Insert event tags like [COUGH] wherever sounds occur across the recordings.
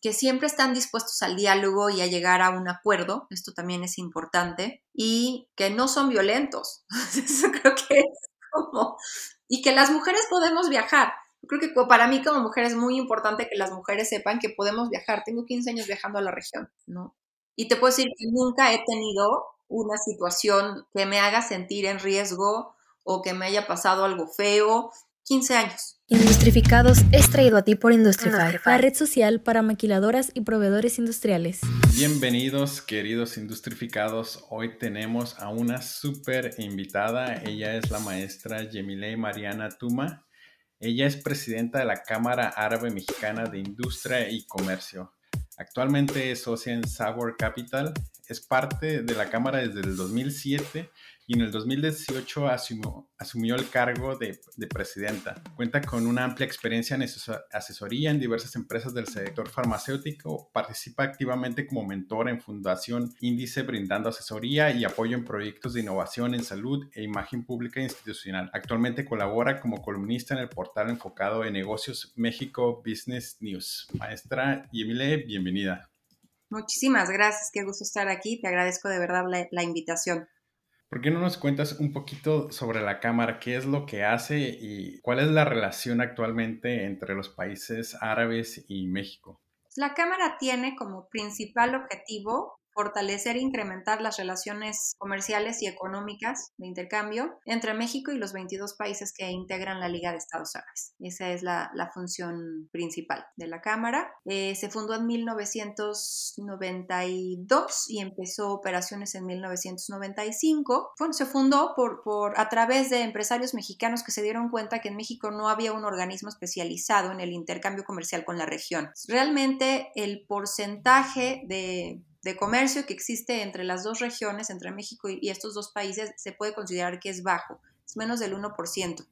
que siempre están dispuestos al diálogo y a llegar a un acuerdo, esto también es importante, y que no son violentos. [LAUGHS] Eso creo que es como... Y que las mujeres podemos viajar. Creo que para mí como mujer es muy importante que las mujeres sepan que podemos viajar. Tengo 15 años viajando a la región, ¿no? Y te puedo decir que nunca he tenido una situación que me haga sentir en riesgo o que me haya pasado algo feo. 15 años. Industrificados es traído a ti por Industrify, la red social para maquiladoras y proveedores industriales. Bienvenidos, queridos industrificados. Hoy tenemos a una súper invitada. Ella es la maestra Yemile Mariana Tuma. Ella es presidenta de la Cámara Árabe Mexicana de Industria y Comercio. Actualmente es socia en Sabor Capital. Es parte de la Cámara desde el 2007 y en el 2018 asumió, asumió el cargo de, presidenta. Cuenta con una amplia experiencia en asesoría en diversas empresas del sector farmacéutico, participa activamente como mentor en Fundación Índice brindando asesoría y apoyo en proyectos de innovación en salud e imagen pública institucional. Actualmente colabora como columnista en el portal enfocado en negocios México Business News. Maestra Yemile, bienvenida. Muchísimas gracias, qué gusto estar aquí. Te agradezco de verdad la invitación. ¿Por qué no nos cuentas un poquito sobre la Cámara? ¿Qué es lo que hace y cuál es la relación actualmente entre los países árabes y México? La Cámara tiene como principal objetivo fortalecer e incrementar las relaciones comerciales y económicas de intercambio entre México y los 22 países que integran la Liga de Estados Árabes. Esa es la, función principal de la Cámara. Eh, se fundó en 1992 y empezó operaciones en 1995. Bueno, se fundó por, por, a través de empresarios mexicanos que se dieron cuenta que en México no había un organismo especializado en el intercambio comercial con la región. Realmente el porcentaje de de comercio que existe entre las dos regiones, entre México y, estos dos países, se puede considerar que es bajo, es menos del 1%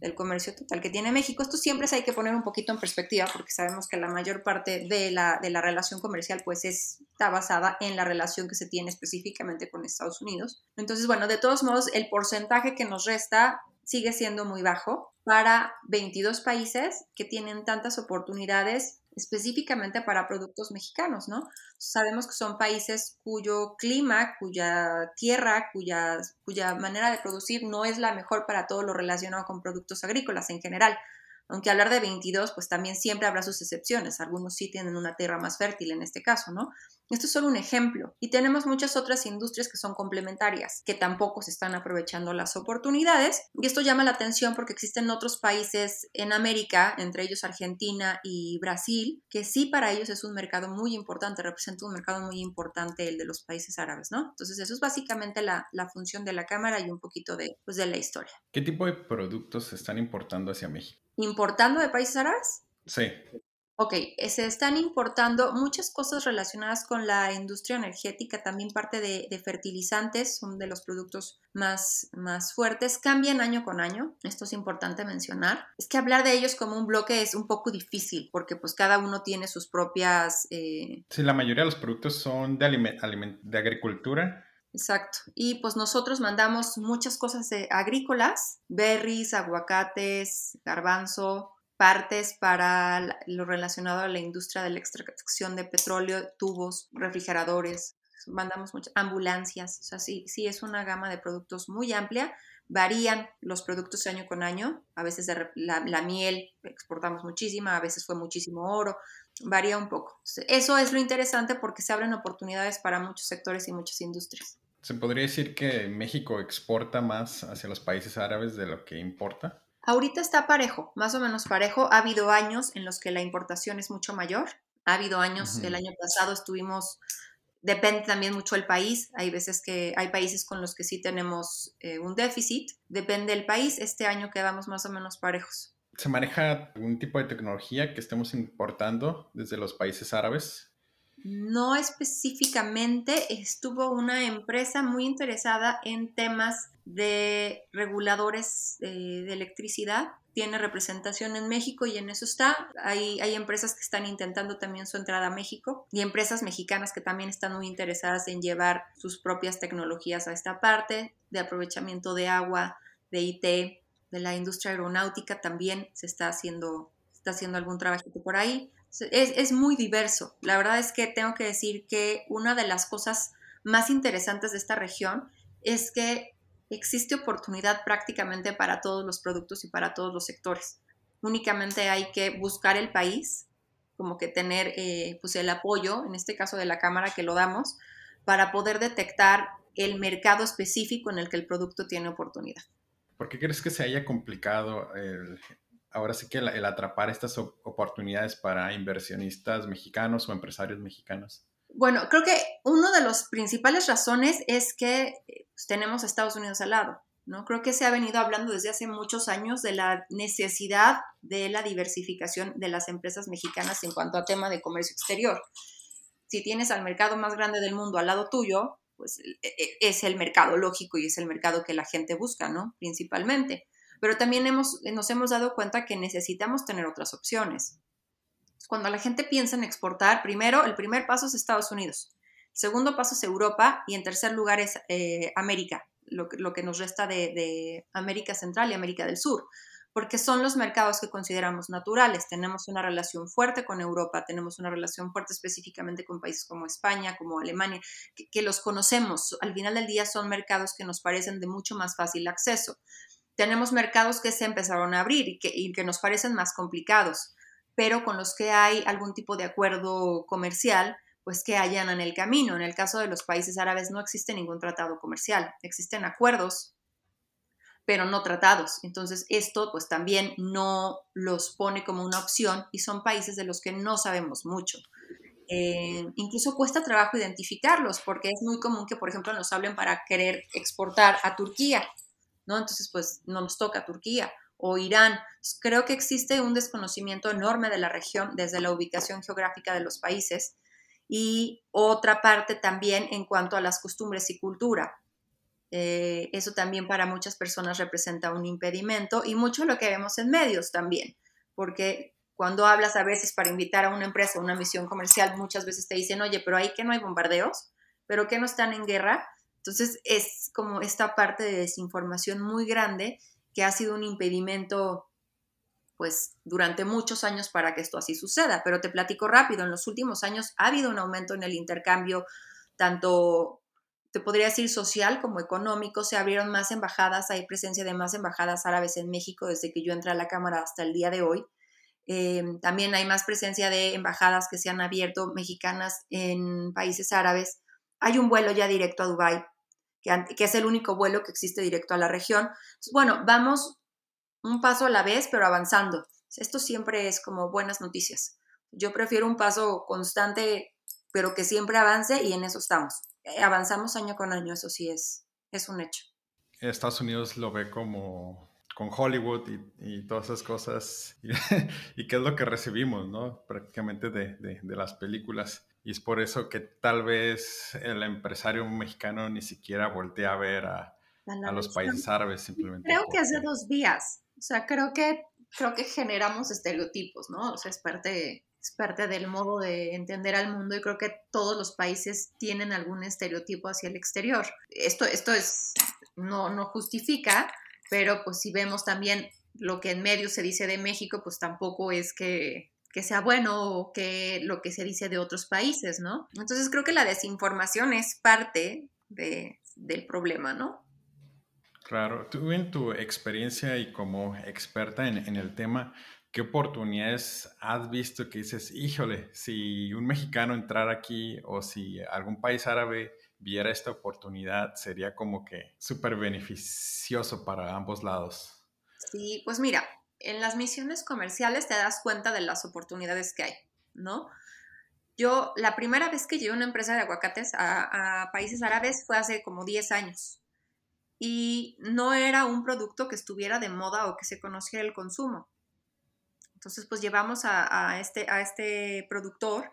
del comercio total que tiene México. Esto siempre se hay que poner un poquito en perspectiva porque sabemos que la mayor parte de la, de la relación comercial pues está basada en la relación que se tiene específicamente con Estados Unidos. Entonces, bueno, de todos modos, el porcentaje que nos resta sigue siendo muy bajo para 22 países que tienen tantas oportunidades específicamente para productos mexicanos, ¿no? Sabemos que son países cuyo clima, cuya tierra, cuya, manera de producir no es la mejor para todo lo relacionado con productos agrícolas en general. Aunque hablar de 22, pues también siempre habrá sus excepciones. Algunos sí tienen una tierra más fértil en este caso, ¿no? Esto es solo un ejemplo. Y tenemos muchas otras industrias que son complementarias, que tampoco se están aprovechando las oportunidades. Y esto llama la atención porque existen otros países en América, entre ellos Argentina y Brasil, que sí para ellos es un mercado muy importante, representa un mercado muy importante el de los países árabes, ¿no? Entonces eso es básicamente la, función de la Cámara y un poquito de, pues, de la historia. ¿Qué tipo de productos se están importando hacia México? ¿Importando de países árabes? Sí. Ok, eh, se están importando muchas cosas relacionadas con la industria energética, también parte de, fertilizantes, son de los productos más, más fuertes, cambian año con año, esto es importante mencionar. Es que hablar de ellos como un bloque es un poco difícil, porque pues cada uno tiene sus propias... Eh... Sí, la mayoría de los productos son de, de agricultura, Exacto. Y pues nosotros mandamos muchas cosas agrícolas, berries, aguacates, garbanzo, partes para lo relacionado a la industria de la extracción de petróleo, tubos, refrigeradores, mandamos muchas ambulancias, o sea, sí, sí es una gama de productos muy amplia. Varían los productos año con año, a veces la, miel exportamos muchísima, a veces fue muchísimo oro, varía un poco. Eso es lo interesante porque se abren oportunidades para muchos sectores y muchas industrias. ¿Se podría decir que México exporta más hacia los países árabes de lo que importa? Ahorita está parejo, más o menos parejo. Ha habido años en los que la importación es mucho mayor. Ha habido años, el año pasado estuvimos, depende también mucho del país. Hay veces que hay países con los que sí tenemos eh, un déficit. Depende del país. Este año quedamos más o menos parejos. ¿Se maneja algún tipo de tecnología que estemos importando desde los países árabes? No específicamente, estuvo una empresa muy interesada en temas de reguladores de, electricidad. Tiene representación en México y en eso está. Hay, hay empresas que están intentando también su entrada a México y empresas mexicanas que también están muy interesadas en llevar sus propias tecnologías a esta parte de aprovechamiento de agua, de IT, de la industria aeronáutica también se está haciendo, está haciendo algún trabajito por ahí Es, muy diverso. La verdad es que tengo que decir que una de las cosas más interesantes de esta región es que existe oportunidad prácticamente para todos los productos y para todos los sectores. Únicamente hay que buscar el país, como que tener eh, pues el apoyo, en este caso de la Cámara que lo damos, para poder detectar el mercado específico en el que el producto tiene oportunidad. ¿Por qué crees que se haya complicado el, ahora sí que el, atrapar estas oportunidades para inversionistas mexicanos o empresarios mexicanos? Bueno, creo que una de las principales razones es que pues, tenemos a Estados Unidos al lado. ¿no? Creo que se ha venido hablando desde hace muchos años de la necesidad de la diversificación de las empresas mexicanas en cuanto a tema de comercio exterior. Si tienes al mercado más grande del mundo al lado tuyo, pues e, e, es el mercado lógico y es el mercado que la gente busca, ¿no? Principalmente. Pero también hemos, nos hemos dado cuenta que necesitamos tener otras opciones. Cuando la gente piensa en exportar, primero, el primer paso es Estados Unidos, el segundo paso es Europa y en tercer lugar es eh, América, lo, que nos resta de, de América Central y América del Sur porque son los mercados que consideramos naturales. Tenemos una relación fuerte con Europa, tenemos una relación fuerte específicamente con países como España, como Alemania, que, los conocemos. Al final del día son mercados que nos parecen de mucho más fácil acceso. Tenemos mercados que se empezaron a abrir y que, y que nos parecen más complicados, pero con los que hay algún tipo de acuerdo comercial, pues que en el camino. En el caso de los países árabes no existe ningún tratado comercial, existen acuerdos pero no tratados. Entonces, esto pues también no los pone como una opción y son países de los que no sabemos mucho. Eh, incluso cuesta trabajo identificarlos porque es muy común que, por ejemplo, nos hablen para querer exportar a Turquía, ¿no? Entonces, pues no nos toca Turquía o Irán. creo que existe un desconocimiento enorme de la región desde la ubicación geográfica de los países y otra parte también en cuanto a las costumbres y cultura. Eh, eso también para muchas personas representa un impedimento y mucho lo que vemos en medios también, porque cuando hablas a veces para invitar a una empresa a una misión comercial, muchas veces te dicen, oye, pero ahí que no hay bombardeos, pero que no están en guerra. Entonces es como esta parte de desinformación muy grande que ha sido un impedimento pues durante muchos años para que esto así suceda. Pero te platico rápido, en los últimos años ha habido un aumento en el intercambio tanto te podría decir social como económico, se abrieron más embajadas, hay presencia de más embajadas árabes en México desde que yo entré a la Cámara hasta el día de hoy. Eh, también hay más presencia de embajadas que se han abierto mexicanas en países árabes. Hay un vuelo ya directo a Dubái, que, es el único vuelo que existe directo a la región. bueno, vamos un paso a la vez, pero avanzando. Esto siempre es como buenas noticias. Yo prefiero un paso constante, pero que siempre avance y en eso estamos. Eh, avanzamos año con año, eso sí es, es un hecho. Estados Unidos lo ve como con Hollywood y, todas esas cosas [LAUGHS] y, qué es lo que recibimos, ¿no? Prácticamente de, de, las películas. Y es por eso que tal vez el empresario mexicano ni siquiera voltea a ver a, a los países árabes simplemente. Creo que es de dos vías. O sea, creo que, creo que generamos estereotipos, ¿no? O sea, es parte, es parte del modo de entender al mundo y creo que todos los países tienen algún estereotipo hacia el exterior. Esto, esto es, no, no justifica, pero pues si vemos también lo que en medio se dice de México, pues tampoco es que, que sea bueno o que lo que se dice de otros países, ¿no? Entonces creo que la desinformación es parte de, del problema, ¿no? Claro, tú en tu experiencia y como experta en, en el tema, ¿Qué oportunidades has visto que dices, híjole, si un mexicano entrara aquí o si algún país árabe viera esta oportunidad, sería como que súper beneficioso para ambos lados? Sí, pues mira, en las misiones comerciales te das cuenta de las oportunidades que hay, ¿no? Yo la primera vez que llevé una empresa de aguacates a, a países árabes fue hace como 10 años y no era un producto que estuviera de moda o que se conociera el consumo. Entonces, pues llevamos a, este, a este productor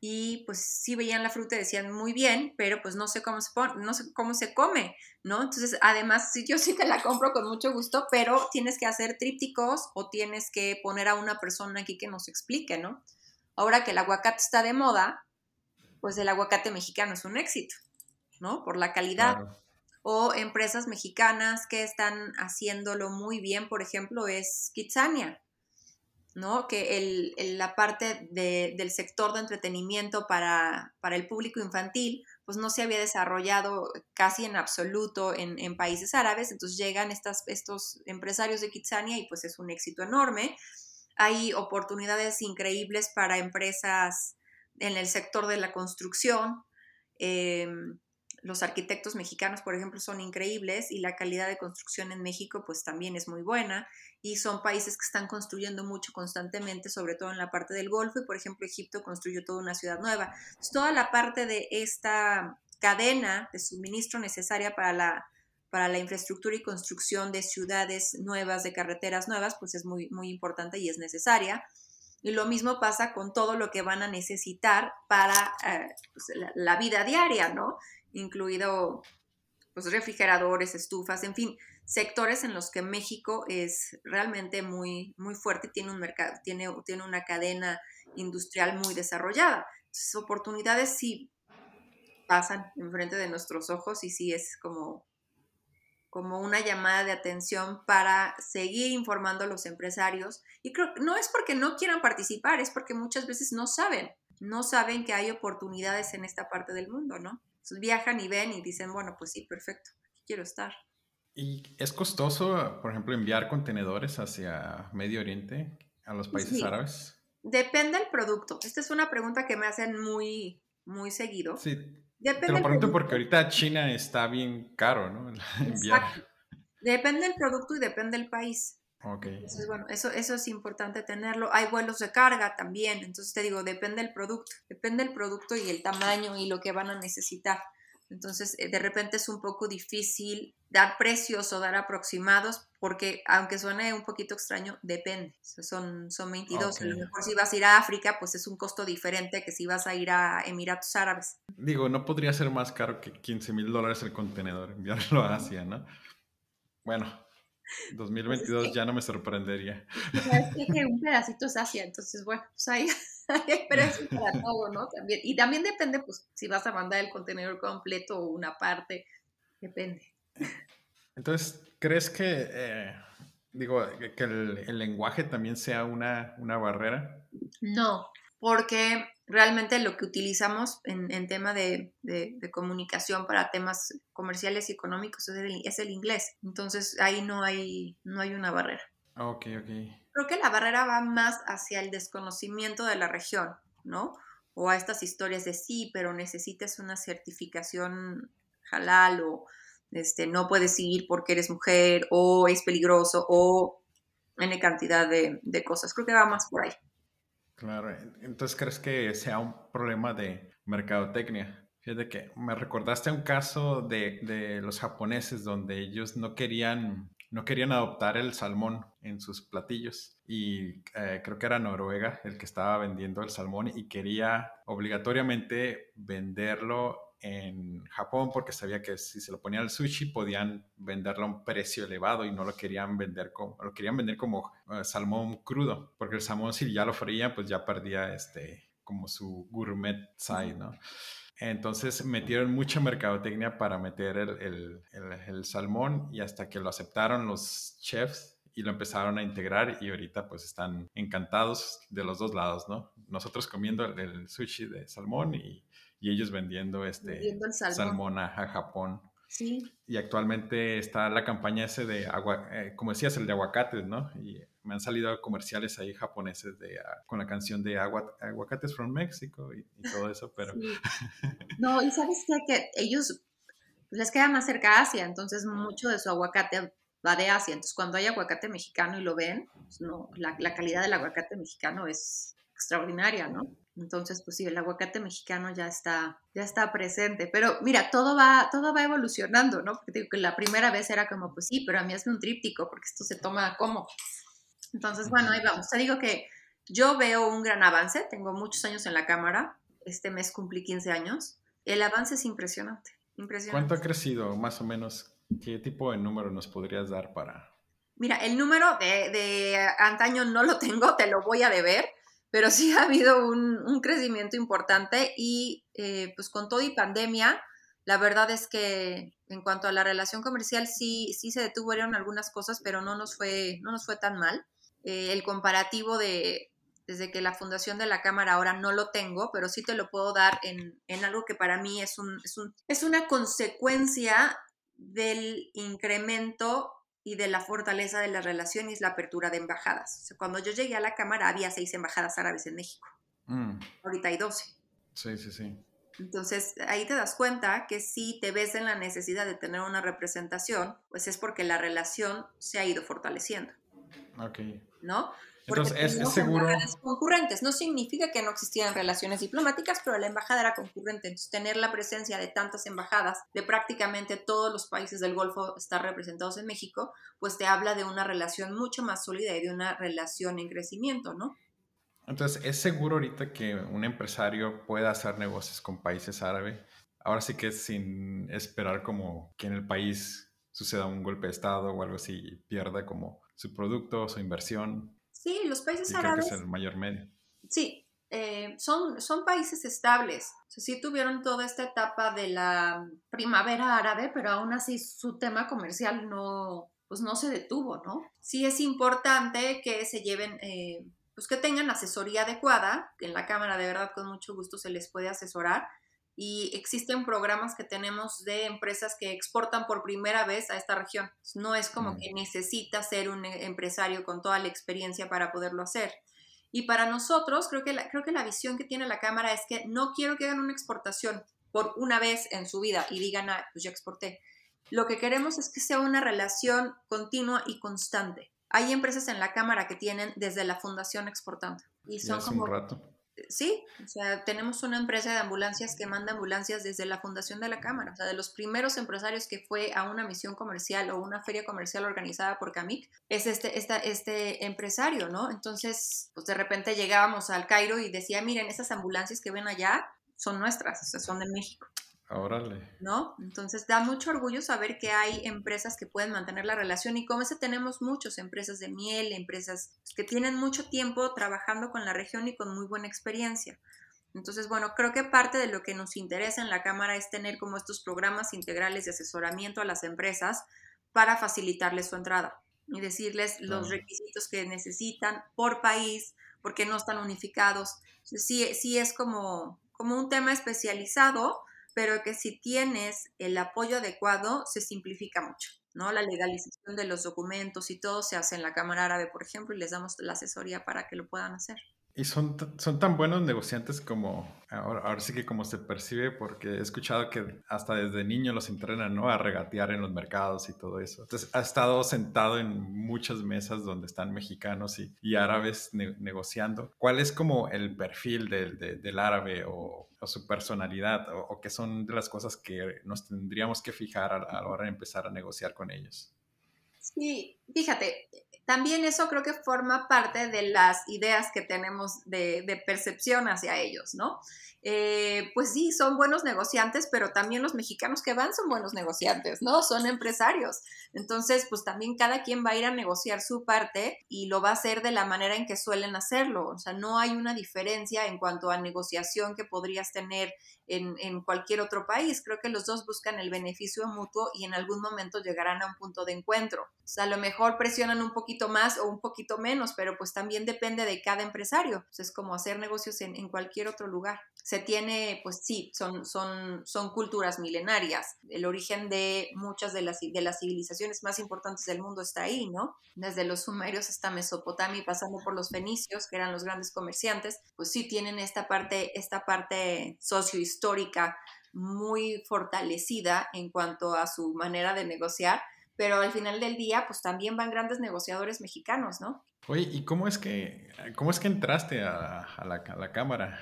y pues sí veían la fruta y decían muy bien, pero pues no sé cómo se pone, no sé cómo se come, ¿no? Entonces, además, yo sí te la compro con mucho gusto, pero tienes que hacer trípticos o tienes que poner a una persona aquí que nos explique, ¿no? Ahora que el aguacate está de moda, pues el aguacate mexicano es un éxito, ¿no? Por la calidad. O empresas mexicanas que están haciéndolo muy bien, por ejemplo, es Kitsania ¿no? Que la parte del sector de entretenimiento para, para, el público infantil, pues no se había desarrollado casi en absoluto en, países árabes, entonces llegan estas, estos empresarios de Kitsania y pues es un éxito enorme. Hay oportunidades increíbles para empresas en el sector de la construcción. Em, los arquitectos mexicanos, por ejemplo, son increíbles y la calidad de construcción en México pues también es muy buena y son países que están construyendo mucho constantemente, sobre todo en la parte del Golfo y por ejemplo Egipto construyó toda una ciudad nueva. toda la parte de esta cadena de suministro necesaria para la, para la infraestructura y construcción de ciudades nuevas, de carreteras nuevas, pues es muy, muy importante y es necesaria. Y lo mismo pasa con todo lo que van a necesitar para eh, pues, la, vida diaria, ¿no? Incluido pues, refrigeradores, estufas, en fin, sectores en los que México es realmente muy, muy fuerte, tiene un mercado, tiene, tiene una cadena industrial muy desarrollada. Entonces, oportunidades sí pasan enfrente de nuestros ojos y sí es como como una llamada de atención para seguir informando a los empresarios. Y creo que no es porque no quieran participar, es porque muchas veces no saben, no saben que hay oportunidades en esta parte del mundo, ¿no? Entonces viajan y ven y dicen, bueno, pues sí, perfecto, aquí quiero estar. ¿Y es costoso, por ejemplo, enviar contenedores hacia Medio Oriente, a los países árabes? Depende del producto. Esta es una pregunta que me hacen muy, muy seguido. Sí, Depende Te lo pregunto porque ahorita China está bien caro, ¿no? [LAUGHS] Enviar. Depende del producto y depende del país. Ok. Entonces, bueno, eso, eso es importante tenerlo. Hay vuelos de carga también. Entonces, te digo, depende del producto. Depende del producto y el tamaño y lo que van a necesitar. Entonces, eh, de repente es un poco difícil dar precios o dar aproximados porque, aunque suene un poquito extraño, depende. son, son 22. A lo mejor si vas a ir a África, pues es un costo diferente que si vas a ir a Emiratos Árabes. Digo, no podría ser más caro que 15 mil dólares el contenedor [LAUGHS] enviarlo a Asia, ¿no? Bueno, 2022 pues ya no me sorprendería. Es que un pedacito es Asia, entonces bueno, pues ahí hay [LAUGHS] precios para todo, ¿no? También, y también depende, pues, si vas a mandar el contenedor completo o una parte, depende. Entonces, ¿crees que, eh, digo, que el, lenguaje también sea una, una barrera? No, porque realmente lo que utilizamos en, en tema de, de, comunicación para temas comerciales y económicos es el, es el, inglés. Entonces ahí no hay, no hay una barrera. Ok, ok. Creo que la barrera va más hacia el desconocimiento de la región, ¿no? O a estas historias de sí, pero necesitas una certificación halal o este, no puedes seguir porque eres mujer o es peligroso o N cantidad de, de cosas. Creo que va más por ahí. Claro, entonces crees que sea un problema de mercadotecnia. Fíjate que me recordaste un caso de, de, los japoneses donde ellos no querían, no querían adoptar el salmón en sus platillos y eh, creo que era Noruega el que estaba vendiendo el salmón y quería obligatoriamente venderlo en Japón porque sabía que si se lo ponían al sushi podían venderlo a un precio elevado y no lo querían vender como, lo querían vender como eh, salmón crudo, porque el salmón si ya lo fría pues ya perdía este como su gourmet side, ¿no? Entonces metieron mucha mercadotecnia para meter el, el, el, salmón y hasta que lo aceptaron los chefs y lo empezaron a integrar y ahorita pues están encantados de los dos lados, ¿no? Nosotros comiendo el, sushi de salmón y y ellos vendiendo este salmón. a, Japón. Sí. Y actualmente está la campaña ese de agua, eh, como decías, el de aguacates, ¿no? Y me han salido comerciales ahí japoneses de, ah, con la canción de agua, aguacates from México y, todo eso, pero... [LAUGHS] No, y sabes qué? que ellos les queda más cerca a Asia, entonces mucho de su aguacate va de Asia, entonces cuando hay aguacate mexicano y lo ven, pues no, la, la calidad del aguacate mexicano es extraordinaria, ¿no? Entonces, pues sí, el aguacate mexicano ya está, ya está presente. Pero mira, todo va, todo va evolucionando, ¿no? Porque digo que la primera vez era como, pues sí, pero a mí es un tríptico, porque esto se toma como. Entonces, bueno, ahí vamos. Te digo que yo veo un gran avance, tengo muchos años en la cámara, este mes cumplí 15 años. El avance es impresionante, impresionante. ¿Cuánto ha crecido, más o menos? ¿Qué tipo de número nos podrías dar para...? Mira, el número de, de antaño no lo tengo, te lo voy a deber, pero sí ha habido un, crecimiento importante y eh, pues con todo y pandemia, la verdad es que en cuanto a la relación comercial sí, sí se detuvieron algunas cosas, pero no nos fue, no nos fue tan mal. Eh, el comparativo de desde que la fundación de la Cámara ahora no lo tengo, pero sí te lo puedo dar en, en algo que para mí es, un, es, un, es una consecuencia del incremento y de la fortaleza de las relaciones, la apertura de embajadas. cuando yo llegué a la Cámara había seis embajadas árabes en México. Mm. Ahorita hay doce. Sí, sí, sí. Entonces ahí te das cuenta que si te ves en la necesidad de tener una representación, pues es porque la relación se ha ido fortaleciendo. Ok. ¿No? Entonces, es, seguro. concurrentes. No significa que no existieran relaciones diplomáticas, pero la embajada era concurrente. Entonces, tener la presencia de tantas embajadas de prácticamente todos los países del Golfo estar representados en México, pues te habla de una relación mucho más sólida y de una relación en crecimiento, ¿no? Entonces, ¿es seguro ahorita que un empresario pueda hacer negocios con países árabes? Ahora sí que sin esperar como que en el país suceda un golpe de Estado o algo así y pierda como su producto, su inversión. Sí, los países árabes. Creo que es el mayor medio. Sí, eh, son, son países estables. sí tuvieron toda esta etapa de la primavera árabe, pero aún así su tema comercial no, pues no se detuvo, ¿no? Sí es importante que se lleven, eh, pues que tengan asesoría adecuada. En la Cámara de verdad con mucho gusto se les puede asesorar y existen programas que tenemos de empresas que exportan por primera vez a esta región. No es como mm. que necesita ser un eh, empresario con toda la experiencia para poderlo hacer. Y para nosotros, creo que la, creo que la visión que tiene la Cámara es que no quiero que hagan una exportación por una vez en su vida y digan, ah, pues yo exporté. Lo que queremos es que sea una relación continua y constante. Hay empresas en la Cámara que tienen desde la fundación exportando. Y son como, rato sí, o sea, tenemos una empresa de ambulancias que manda ambulancias desde la fundación de la Cámara, o sea, de los primeros empresarios que fue a una misión comercial o una feria comercial organizada por CAMIC, es este, esta, este empresario, ¿no? Entonces, pues de repente llegábamos al Cairo y decía, miren, esas ambulancias que ven allá son nuestras, o sea, son de México. Órale. ¿No? Entonces da mucho orgullo saber que hay empresas que pueden mantener la relación y como ese tenemos muchas empresas de miel, empresas que tienen mucho tiempo trabajando con la región y con muy buena experiencia. Entonces, bueno, creo que parte de lo que nos interesa en la Cámara es tener como estos programas integrales de asesoramiento a las empresas para facilitarles su entrada y decirles los requisitos que necesitan por país, porque no están unificados. Sí, sí es como, como un tema especializado, pero que si tienes el apoyo adecuado, se simplifica mucho, ¿no? La legalización de los documentos y todo se hace en la Cámara Árabe, por ejemplo, y les damos la asesoría para que lo puedan hacer. Y son, son tan buenos negociantes como, ahora, sí que como se percibe, porque he escuchado que hasta desde niño los entrenan, ¿no? A regatear en los mercados y todo eso. Entonces, ha estado sentado en muchas mesas donde están mexicanos y, árabes negociando. ¿Cuál es como el perfil del, del árabe o, su personalidad o, qué son de las cosas que nos tendríamos que fijar a la hora de empezar a negociar con ellos? Sí, fíjate, también eso creo que forma parte de las ideas que tenemos de, de percepción hacia ellos, ¿no? Eh, pues sí, son buenos negociantes, pero también los mexicanos que van son buenos negociantes, ¿no? Son empresarios. Entonces, pues también cada quien va a ir a negociar su parte y lo va a hacer de la manera en que suelen hacerlo. O sea, no hay una diferencia en cuanto a negociación que podrías tener en, en cualquier otro país. Creo que los dos buscan el beneficio mutuo y en algún momento llegarán a un punto de encuentro. O sea, a lo mejor presionan un poquito más o un poquito menos, pero pues también depende de cada empresario. es como hacer negocios en, en cualquier otro lugar se tiene, pues sí, son, son, son culturas milenarias. El origen de muchas de las, de las civilizaciones más importantes del mundo está ahí, ¿no? Desde los sumerios hasta Mesopotamia y pasando por los fenicios, que eran los grandes comerciantes, pues sí tienen esta parte, esta parte sociohistórica muy fortalecida en cuanto a su manera de negociar, pero al final del día, pues también van grandes negociadores mexicanos, ¿no? Oye, ¿y cómo es que, cómo es que entraste a, la, cámara?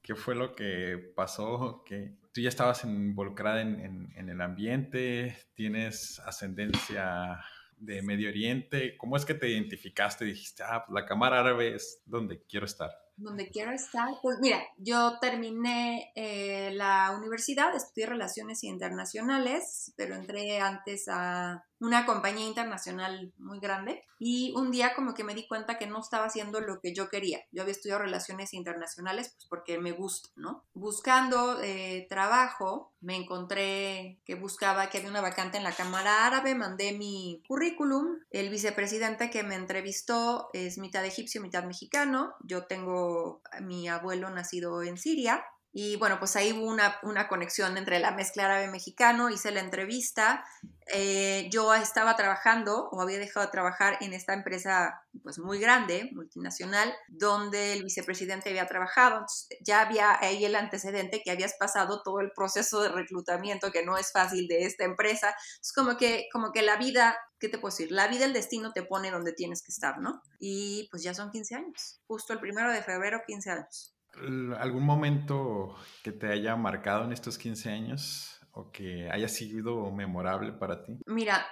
¿Qué fue lo que pasó? que ¿Tú ya estabas involucrada en, el ambiente? ¿Tienes ascendencia de Medio Oriente? ¿Cómo es que te identificaste dijiste, ah, pues la cámara árabe es donde quiero estar? Donde quiero estar. Pues mira, yo terminé eh, la universidad, estudié Relaciones Internacionales, pero entré antes a una compañía internacional muy grande y un día como que me di cuenta que no estaba haciendo lo que yo quería. Yo había estudiado relaciones internacionales pues porque me gusta, ¿no? Buscando eh, trabajo me encontré que buscaba que había una vacante en la Cámara Árabe, mandé mi currículum, el vicepresidente que me entrevistó es mitad egipcio, mitad mexicano, yo tengo mi abuelo nacido en Siria y bueno, pues ahí hubo una, una conexión entre la mezcla árabe-mexicano, hice la entrevista. Eh, yo estaba trabajando o había dejado de trabajar en esta empresa pues muy grande, multinacional, donde el vicepresidente había trabajado. ya había ahí el antecedente que habías pasado todo el proceso de reclutamiento que no es fácil de esta empresa. Es como que, como que la vida, ¿qué te puedo decir? La vida, el destino te pone donde tienes que estar, ¿no? Y pues ya son 15 años, justo el primero de febrero, 15 años. ¿Algún momento que te haya marcado en estos 15 años o que haya sido memorable para ti? Mira,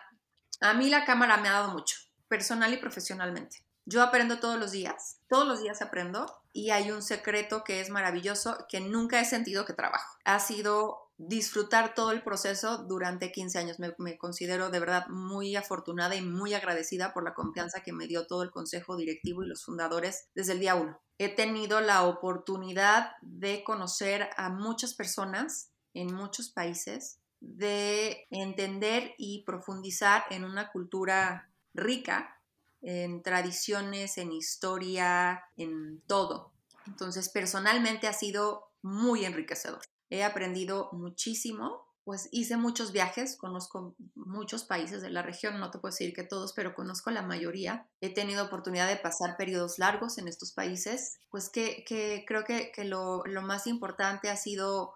a mí la cámara me ha dado mucho, personal y profesionalmente. Yo aprendo todos los días, todos los días aprendo y hay un secreto que es maravilloso que nunca he sentido que trabajo. Ha sido disfrutar todo el proceso durante 15 años. Me, considero de verdad muy afortunada y muy agradecida por la confianza que me dio todo el consejo directivo y los fundadores desde el día uno he tenido la oportunidad de conocer a muchas personas en muchos países, de entender y profundizar en una cultura rica, en tradiciones, en historia, en todo. Entonces, personalmente ha sido muy enriquecedor. He aprendido muchísimo pues hice muchos viajes, conozco muchos países de la región, no te puedo decir que todos, pero conozco la mayoría. He tenido oportunidad de pasar periodos largos en estos países, pues que, creo que, lo, más importante ha sido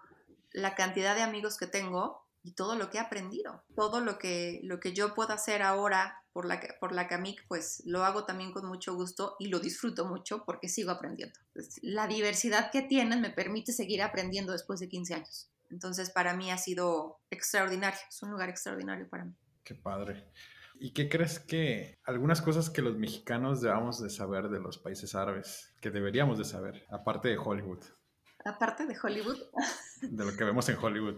la cantidad de amigos que tengo y todo lo que he aprendido. Todo lo que, lo que yo puedo hacer ahora por la, por la CAMIC, pues lo hago también con mucho gusto y lo disfruto mucho porque sigo aprendiendo. La diversidad que tienen me permite seguir aprendiendo después de 15 años. Entonces, para mí ha sido extraordinario, es un lugar extraordinario para mí. Qué padre. ¿Y qué crees que algunas cosas que los mexicanos debamos de saber de los países árabes, que deberíamos de saber, aparte de Hollywood? Aparte de Hollywood. De lo que vemos en Hollywood.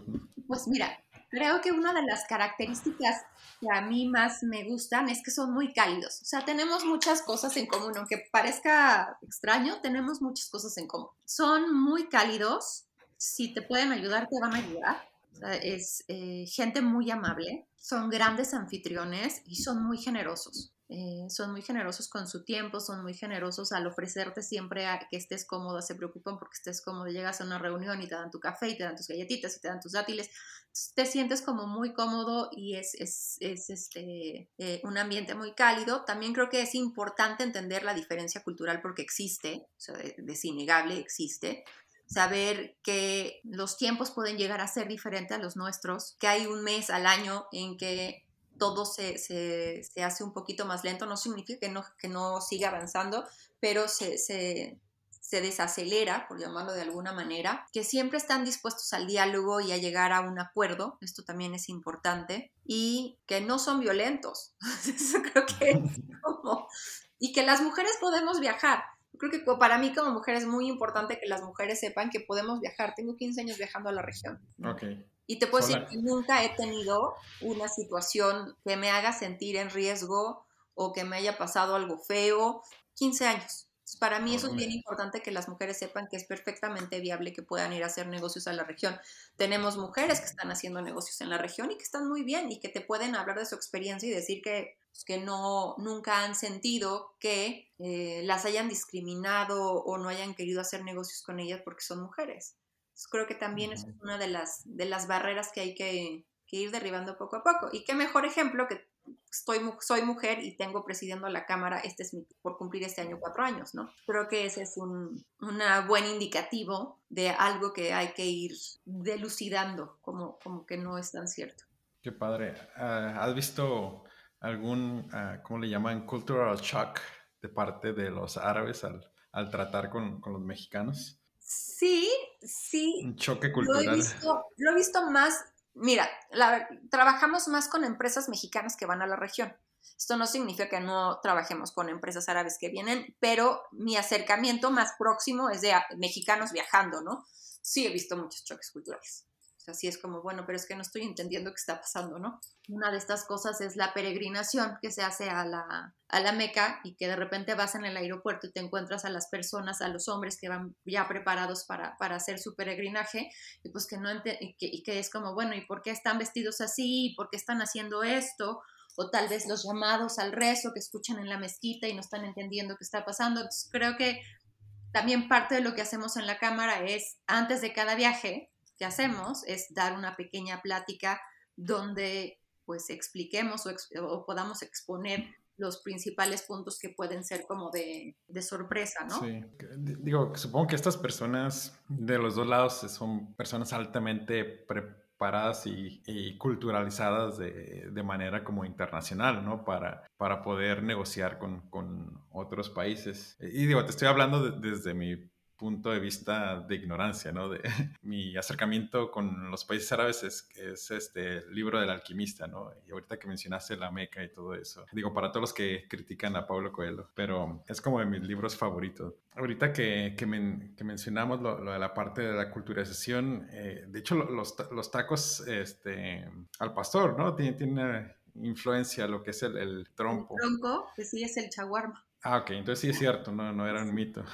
Pues mira, creo que una de las características que a mí más me gustan es que son muy cálidos. O sea, tenemos muchas cosas en común, aunque parezca extraño, tenemos muchas cosas en común. Son muy cálidos, si te pueden ayudar, te van a ayudar. es eh, gente muy amable, son grandes anfitriones y son muy generosos. Eh, son muy generosos con su tiempo, son muy generosos al ofrecerte siempre a que estés cómoda, se preocupan porque estés cómodo, llegas a una reunión y te dan tu café y te dan tus galletitas y te dan tus dátiles, te sientes como muy cómodo y es, es, es este, eh, un ambiente muy cálido. También creo que es importante entender la diferencia cultural porque existe, o sea, es innegable, existe saber que los tiempos pueden llegar a ser diferentes a los nuestros, que hay un mes al año en que todo se, hace un poquito más lento, no significa que no, que no siga avanzando, pero se, se, desacelera, por llamarlo de alguna manera, que siempre están dispuestos al diálogo y a llegar a un acuerdo, esto también es importante, y que no son violentos, [LAUGHS] eso creo que es [LAUGHS] como, y que las mujeres podemos viajar, creo que para mí como mujer es muy importante que las mujeres sepan que podemos viajar. Tengo 15 años viajando a la región. Okay. Y te puedo decir que nunca he tenido una situación que me haga sentir en riesgo o que me haya pasado algo feo. 15 años. Para mí eso es bien importante que las mujeres sepan que es perfectamente viable que puedan ir a hacer negocios a la región. Tenemos mujeres que están haciendo negocios en la región y que están muy bien y que te pueden hablar de su experiencia y decir que pues, que no, nunca han sentido que eh, las hayan discriminado o no hayan querido hacer negocios con ellas porque son mujeres. Creo que también es una de las, de las barreras que hay que, ir derribando poco a poco. Y qué mejor ejemplo que estoy, soy mujer y tengo presidiendo la Cámara, este es mi, por cumplir este año cuatro años, ¿no? Creo que ese es un buen indicativo de algo que hay que ir delucidando, como, como que no es tan cierto. Qué padre. Ah, ¿Has visto algún, uh, ¿cómo le llaman? Cultural shock de parte de los árabes al, al tratar con, con, los mexicanos. Sí, sí. Un choque cultural. Lo he visto, lo he visto más, mira, la, trabajamos más con empresas mexicanas que van a la región. Esto no significa que no trabajemos con empresas árabes que vienen, pero mi acercamiento más próximo es de mexicanos viajando, ¿no? Sí he visto muchos choques culturales. O sea, sí es como, bueno, pero es que no estoy entendiendo qué está pasando, ¿no? Una de estas cosas es la peregrinación que se hace a la, a la Meca y que de repente vas en el aeropuerto y te encuentras a las personas, a los hombres que van ya preparados para, para hacer su peregrinaje y pues que no y y que es como, bueno, ¿y por qué están vestidos así? ¿Por qué están haciendo esto? o tal vez los llamados al rezo que escuchan en la mezquita y no están entendiendo qué está pasando. Entonces, creo que también parte de lo que hacemos en la cámara es, antes de cada viaje que hacemos, es dar una pequeña plática donde pues expliquemos o, podamos exponer los principales puntos que pueden ser como de, de, sorpresa, ¿no? Sí, digo, supongo que estas personas de los dos lados son personas altamente preparadas paradas y, culturalizadas de, de, manera como internacional, ¿no? Para, para poder negociar con, con otros países. Y digo, te estoy hablando desde mi punto de vista de ignorancia, ¿no? De, [LAUGHS] mi acercamiento con los países árabes es, es, este libro del alquimista, ¿no? Y ahorita que mencionaste la Meca y todo eso. Digo, para todos los que critican a Pablo Coelho, pero es como de mis libros favoritos. Ahorita que, que, que mencionamos lo, de la parte de la culturización, eh, de hecho los, los, tacos este, al pastor, ¿no? Tiene, tiene influencia lo que es el, el trompo. El tronco, que sí es el chaguarma. Ah, ok, entonces sí es cierto, no, no era un mito.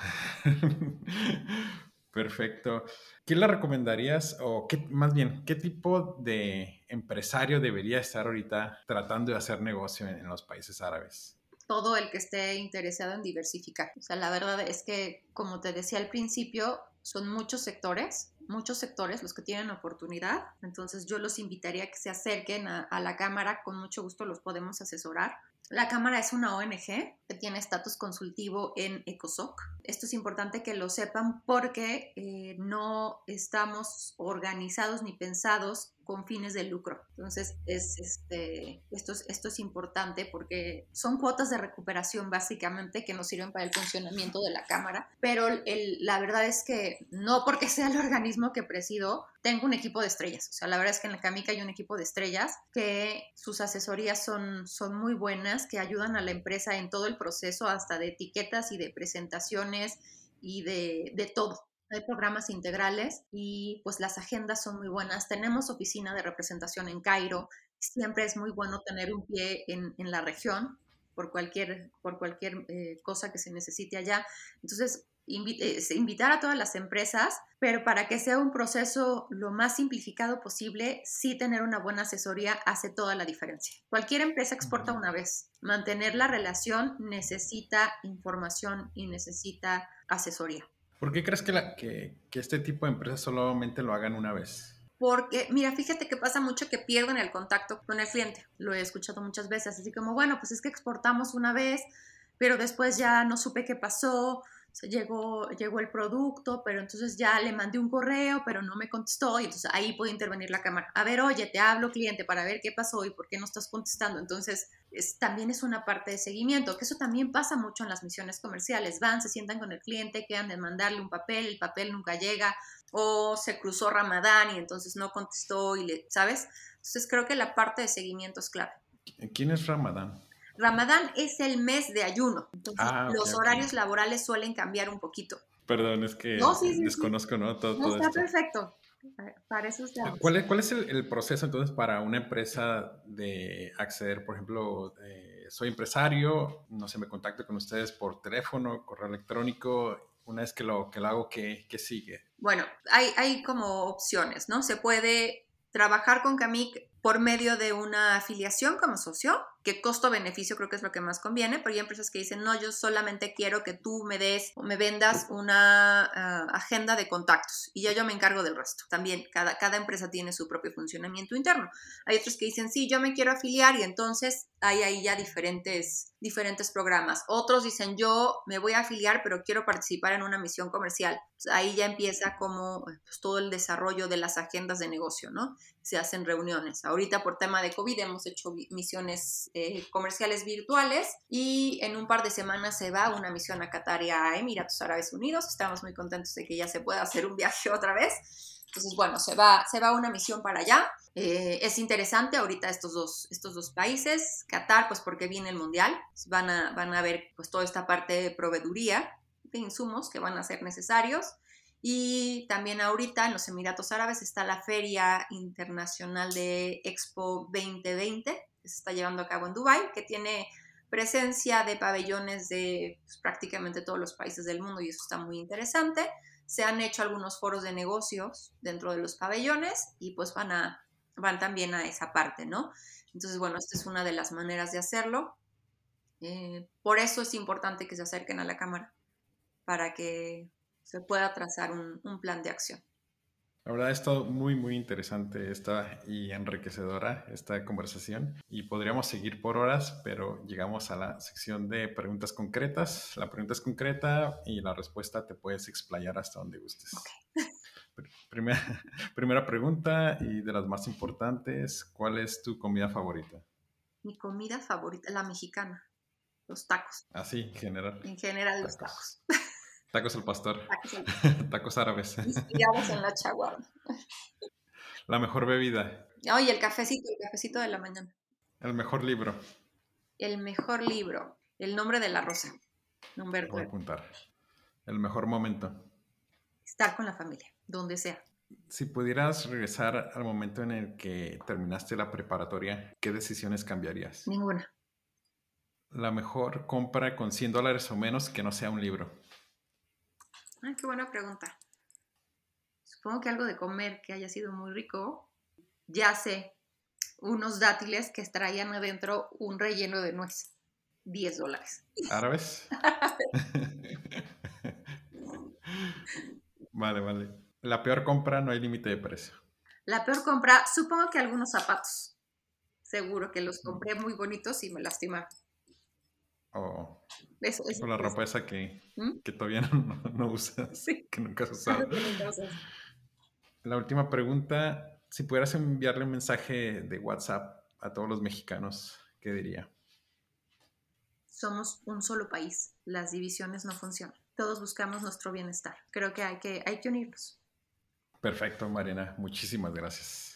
[LAUGHS] Perfecto. ¿Qué le recomendarías o qué, más bien, qué tipo de empresario debería estar ahorita tratando de hacer negocio en, los países árabes? Todo el que esté interesado en diversificar. O sea, la verdad es que, como te decía al principio, son muchos sectores, muchos sectores los que tienen oportunidad. Entonces yo los invitaría a que se acerquen a, a la cámara, con mucho gusto los podemos asesorar. La Cámara es una ONG que tiene estatus consultivo en ECOSOC. Esto es importante que lo sepan porque eh, no estamos organizados ni pensados con fines de lucro. Entonces, es, este, esto, es, importante porque son cuotas de recuperación básicamente que nos sirven para el funcionamiento de la Cámara, pero la verdad es que no porque sea el organismo que presido, tengo un equipo de estrellas. O sea, la verdad es que en la Camica hay un equipo de estrellas que sus asesorías son, son muy buenas, que ayudan a la empresa en todo el proceso, hasta de etiquetas y de presentaciones y de, de todo hay programas integrales y pues las agendas son muy buenas. Tenemos oficina de representación en Cairo. Siempre es muy bueno tener un pie en, en la región por cualquier, por cualquier eh, cosa que se necesite allá. Entonces, eh, invitar a todas las empresas, pero para que sea un proceso lo más simplificado posible, sí tener una buena asesoría hace toda la diferencia. Cualquier empresa exporta una vez. Mantener la relación necesita información y necesita asesoría. ¿Por qué crees que, la, que, este tipo de empresas solamente lo hagan una vez? Porque, mira, fíjate que pasa mucho que pierden el contacto con el cliente. Lo he escuchado muchas veces, así como, bueno, pues es que exportamos una vez, pero después ya no supe qué pasó, llegó, llegó el producto, pero entonces ya le mandé un correo, pero no me contestó y entonces ahí puede intervenir la cámara. A ver, oye, te hablo cliente para ver qué pasó y por qué no estás contestando. Entonces, es, también es una parte de seguimiento, que eso también pasa mucho en las misiones comerciales. Van, se sientan con el cliente, quedan de mandarle un papel, el papel nunca llega, o se cruzó Ramadán y entonces no contestó y le, ¿sabes? Entonces creo que la parte de seguimiento es clave. ¿Quién es Ramadán? Ramadán es el mes de ayuno, entonces ah, los horarios laborales suelen cambiar un poquito. Perdón, es que desconozco, ¿no? Todo, no, está perfecto. Para eso ¿Cuál es, cuál es el, proceso entonces para una empresa de acceder, por ejemplo, eh, soy empresario, no sé, me contacto con ustedes por teléfono, correo electrónico, una vez que lo, que lo hago, ¿qué, qué sigue? Bueno, hay, hay como opciones, ¿no? Se puede trabajar con Camic por medio de una afiliación como socio, que costo-beneficio creo que es lo que más conviene, pero hay empresas que dicen, no, yo solamente quiero que tú me des o me vendas una ah, agenda de contactos y ya yo me encargo del resto. También cada, cada empresa tiene su propio funcionamiento interno. Hay otros que dicen, sí, yo me quiero afiliar y entonces hay ahí ya diferentes, diferentes programas. Otros dicen, yo me voy a afiliar, pero quiero participar en una misión comercial. ahí ya empieza como pues, todo el desarrollo de las agendas de negocio, ¿no? Se hacen reuniones. Ahorita por tema de COVID hemos hecho misiones eh, comerciales virtuales y en un par de semanas se va una misión a Qatar y a Emiratos Árabes Unidos. Estamos muy contentos de que ya se pueda hacer un viaje [LAUGHS] otra vez. Entonces, bueno, se va, se va una misión para allá. Eh, es interesante ahorita estos dos, estos dos países. Qatar, pues porque viene el Mundial. Van a, van a ver pues toda esta parte de proveeduría de insumos que van a ser necesarios. Y también ahorita en los Emiratos Árabes está la Feria Internacional de Expo 2020, se está llevando a cabo en Dubái, que tiene presencia de pabellones de pues, prácticamente todos los países del mundo y eso está muy interesante. Se han hecho algunos foros de negocios dentro de los pabellones y pues van, a, van también a esa parte, ¿no? Entonces, bueno, esta es una de las maneras de hacerlo. Eh, por eso es importante que se acerquen a la cámara, para que se pueda trazar un plan de acción. La verdad es todo muy, muy interesante esta y enriquecedora esta conversación y podríamos seguir por horas, pero llegamos a la sección de preguntas concretas. La pregunta es concreta y la respuesta te puedes explayar hasta donde gustes. [LAUGHS] Primera, [LAUGHS] primera pregunta y de las más importantes, ¿cuál es tu comida favorita? Mi comida favorita, la mexicana, los tacos. Así, en general. En general, los tacos. [LAUGHS] Tacos al pastor. Tacos, [LAUGHS] árabes. Inspirados en la chaguarma. [LAUGHS] La mejor bebida. Oye, el cafecito, el cafecito de la mañana. El mejor libro. El mejor libro. El nombre de la rosa. Voy a apuntar. El mejor momento. Estar con la familia, donde sea. Si pudieras regresar al momento en el que terminaste la preparatoria, ¿qué decisiones cambiarías? Ninguna. La mejor compra con 100 dólares o menos que no sea un libro. Ay, qué buena pregunta. Supongo que algo de comer que haya sido muy rico. Ya sé, unos dátiles que traían adentro un relleno de nuez. 10 dólares. ¿Árabes? [LAUGHS] vale, vale. La peor compra no hay límite de precio. La peor compra, supongo que algunos zapatos. Seguro que los compré muy bonitos y me lastimaron. O, la ropa esa que, ¿Mm? que todavía no, usas, que nunca has [LAUGHS] usado. la última pregunta, si pudieras enviarle un mensaje de WhatsApp a todos los mexicanos, ¿qué diría? Somos un solo país, las divisiones no funcionan. Todos buscamos nuestro bienestar. Creo que hay que, hay que unirnos. Perfecto, Mariana. Muchísimas gracias.